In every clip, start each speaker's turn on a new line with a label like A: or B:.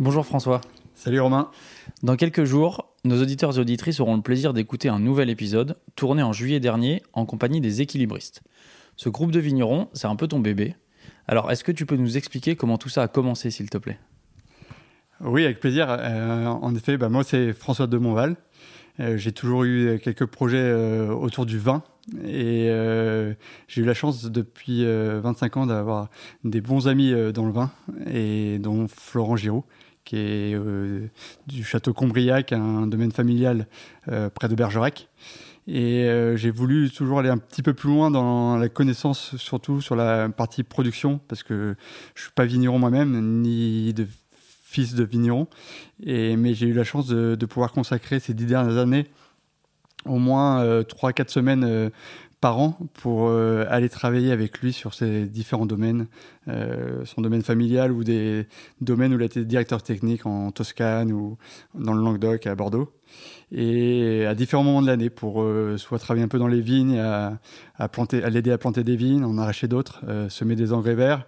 A: Bonjour François.
B: Salut Romain.
A: Dans quelques jours, nos auditeurs et auditrices auront le plaisir d'écouter un nouvel épisode tourné en juillet dernier en compagnie des équilibristes. Ce groupe de vignerons, c'est un peu ton bébé. Alors, est-ce que tu peux nous expliquer comment tout ça a commencé, s'il te plaît?
B: Oui, avec plaisir. Euh, en effet, bah, moi, c'est François de Montval. Euh, j'ai toujours eu quelques projets euh, autour du vin. Et j'ai eu la chance depuis 25 ans d'avoir des bons amis dans le vin, et dont Florent Giraud, qui est du château Combriac, un domaine familial près de Bergerac. Et euh, j'ai voulu toujours aller un petit peu plus loin dans la connaissance, surtout sur la partie production, parce que je suis pas vigneron moi-même, ni de fils de vigneron. Et, mais j'ai eu la chance de, de, pouvoir consacrer ces dix dernières années au moins euh, trois, 4 quatre semaines euh, par an pour aller travailler avec lui sur ces différents domaines, son domaine familial ou des domaines où il a directeur technique en Toscane ou dans le Languedoc à Bordeaux et à différents moments de l'année pour euh, soit travailler un peu dans les vignes, à, à planter, à l'aider à planter des vignes, en arracher d'autres, euh, semer des engrais verts.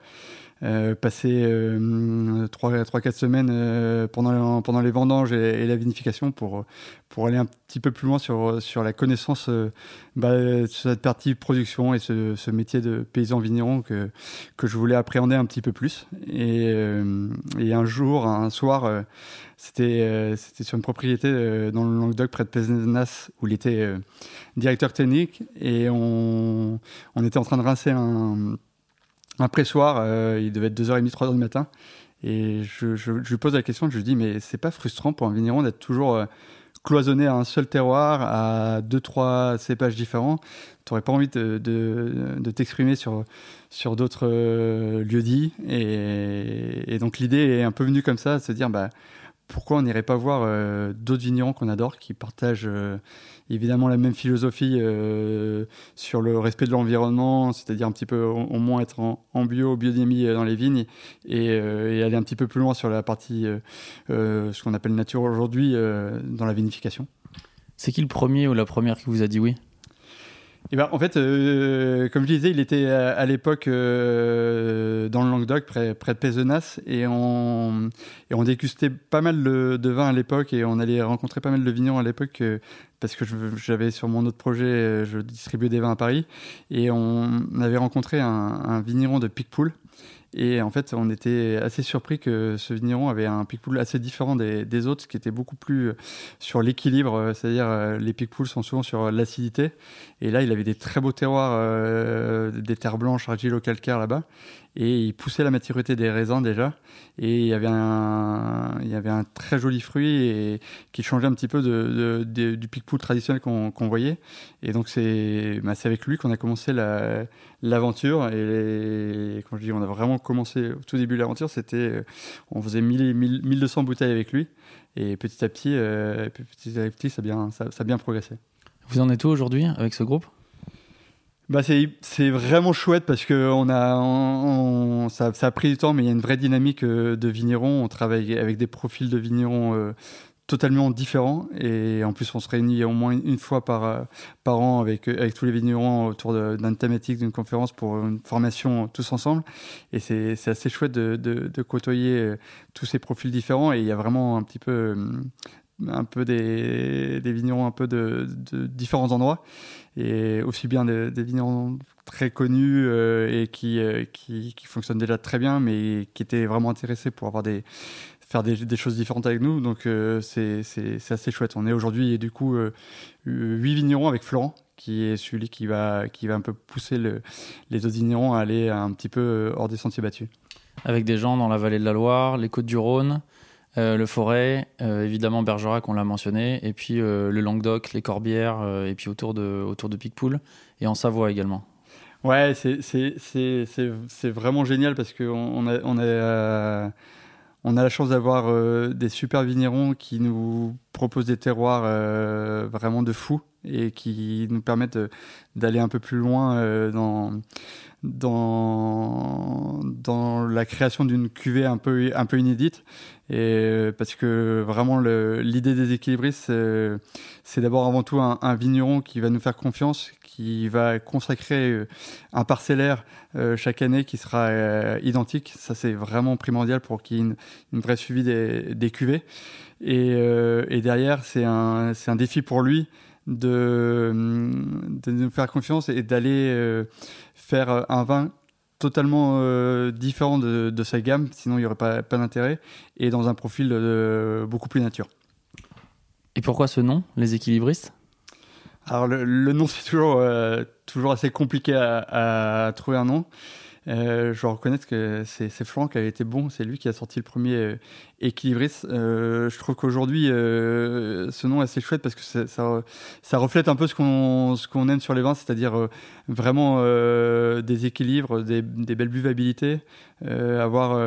B: Euh, passer 3-4 semaines pendant, pendant les vendanges et, la vinification pour, pour aller un petit peu plus loin sur, sur la connaissance bah, sur cette partie production et ce, ce, métier de paysan vigneron que, que je voulais appréhender un petit peu plus. Et, et un jour, un soir, c'était euh, c'était sur une propriété euh, dans le Languedoc, près de Pézenas, où il était euh, directeur technique. Et on, on, était en train de rincer un, un pressoir. il devait être 2h30, 3h du matin. Et je, lui pose la question, je lui dis, mais c'est pas frustrant pour un vigneron d'être toujours cloisonné à un seul terroir, à deux, trois cépages différents? Tu n'aurais pas envie de, de, t'exprimer sur, sur d'autres lieux dits. Et, donc l'idée est un peu venue comme ça, se dire, bah, pourquoi on n'irait pas voir euh, d'autres vignerons qu'on adore qui partagent euh, évidemment la même philosophie euh, sur le respect de l'environnement, c'est-à-dire un petit peu au, moins être en, bio, biodynamie dans les vignes et, aller un petit peu plus loin sur la partie ce qu'on appelle nature aujourd'hui dans la vinification.
A: C'est qui le premier ou la première qui vous a dit oui?
B: Et ben, en fait, euh, comme je disais, il était à, l'époque euh, dans le Languedoc, près, de Pézenas, et on, dégustait pas mal de, vin à l'époque, et on allait rencontrer pas mal de vignerons à l'époque, euh, parce que j'avais sur mon autre projet, je distribuais des vins à Paris, et on avait rencontré un, un vigneron de Picpoul, et en fait, on était assez surpris que ce vigneron avait un pic-poule assez différent des, des, autres, qui était beaucoup plus euh, sur l'équilibre, euh, c'est-à-dire euh, les pic-poules sont souvent sur l'acidité. Et là, il avait des très beaux terroirs, des terres blanches, argilo-calcaires là-bas et il poussait la maturité des raisins déjà. Et il y avait un, il y avait un très joli fruit et qui changeait un petit peu de, de, du pic traditionnel qu'on voyait. Et donc c'est bah, avec lui qu'on a commencé l'aventure. Et quand je dis on a vraiment commencé au tout début de l'aventure c'était on faisait 1000, 1200 bouteilles avec lui. Et petit à petit euh, petit à petit ça a bien ça, ça a bien progressé.
A: Vous en êtes où aujourd'hui avec ce groupe?
B: Bah c'est vraiment chouette parce que on a ça, ça, a pris du temps mais il y a une vraie dynamique euh, de vignerons. On travaille avec des profils de vignerons euh, totalement différents. Et en plus on se réunit au moins une fois par euh, par an avec avec tous les vignerons autour d'une thématique d'une conférence pour une formation tous ensemble. Et c'est assez chouette de, de, de, côtoyer tous ces profils différents. Et il y a vraiment un petit peu un peu des, vignerons un peu de, différents endroits et aussi bien des, vignerons très connus euh, et qui, euh, qui, qui, fonctionnent déjà très bien mais qui étaient vraiment intéressés pour avoir des faire des, choses différentes avec nous. Donc euh, c'est assez chouette. On est aujourd'hui du coup huit vignerons avec Florent qui est celui qui va qui va un peu pousser le, les autres vignerons à aller un petit peu hors des sentiers battus.
A: Avec des gens dans la vallée de la Loire les côtes du Rhône euh, le Forêt, euh, évidemment Bergerac, on l'a mentionné, et puis euh, le Languedoc, les Corbières, et puis autour de, autour de Picpoul, et en Savoie également.
B: Ouais, c'est vraiment génial parce qu'on on a, on a, on a la chance d'avoir des super vignerons qui nous proposent des terroirs vraiment de fou et qui nous permettent d'aller un peu plus loin dans, dans, dans la création d'une cuvée un peu, un peu inédite. Et parce que vraiment, l'idée des équilibristes, c'est d'abord avant tout un, vigneron qui va nous faire confiance, qui va consacrer euh, un parcellaire euh, chaque année qui sera euh, identique. Ça, c'est vraiment primordial pour qu'il y ait une, vraie suivi des, des cuvées. Et, et derrière, c'est un, un défi pour lui de, de nous faire confiance et d'aller faire un vin totalement différent de, de, sa gamme, sinon il n'y aurait pas, pas d'intérêt, et dans un profil beaucoup plus nature.
A: Et pourquoi ce nom, les équilibristes?
B: Alors le, nom c'est toujours, euh, toujours assez compliqué à, trouver un nom. Euh, je dois reconnaître que c'est Florent qui a été bon, c'est lui qui a sorti le premier euh, Equilibris. je trouve qu'aujourd'hui, ce nom est assez chouette parce que ça, reflète un peu ce qu'on aime sur les vins, c'est-à-dire vraiment des équilibres, des, belles buvabilités, avoir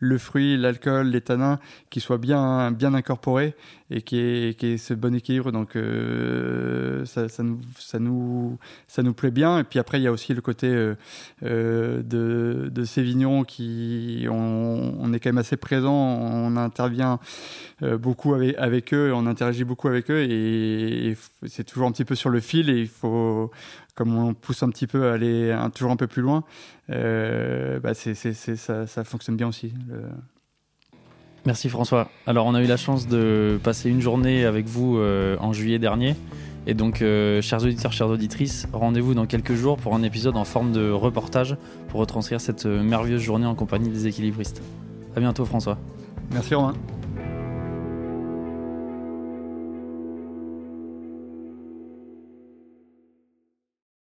B: le fruit, l'alcool, les tanins qui soient bien, bien incorporés et qui est, ce bon équilibre. Donc euh, ça, nous, ça, nous, ça nous plaît bien. Et puis après, il y a aussi le côté euh, euh, de, vignerons qui on, est quand même assez présent, on intervient beaucoup avec, eux, on interagit beaucoup avec eux et, c'est toujours un petit peu sur le fil et il faut comme on pousse un petit peu à aller toujours un peu plus loin, bah ça, fonctionne bien aussi.
A: Merci François. Alors on a eu la chance de passer une journée avec vous euh, en juillet dernier. Et donc, euh, chers auditeurs, chères auditrices, rendez-vous dans quelques jours pour un épisode en forme de reportage pour retranscrire cette euh, merveilleuse journée en compagnie des équilibristes. À bientôt François.
B: Merci Romain.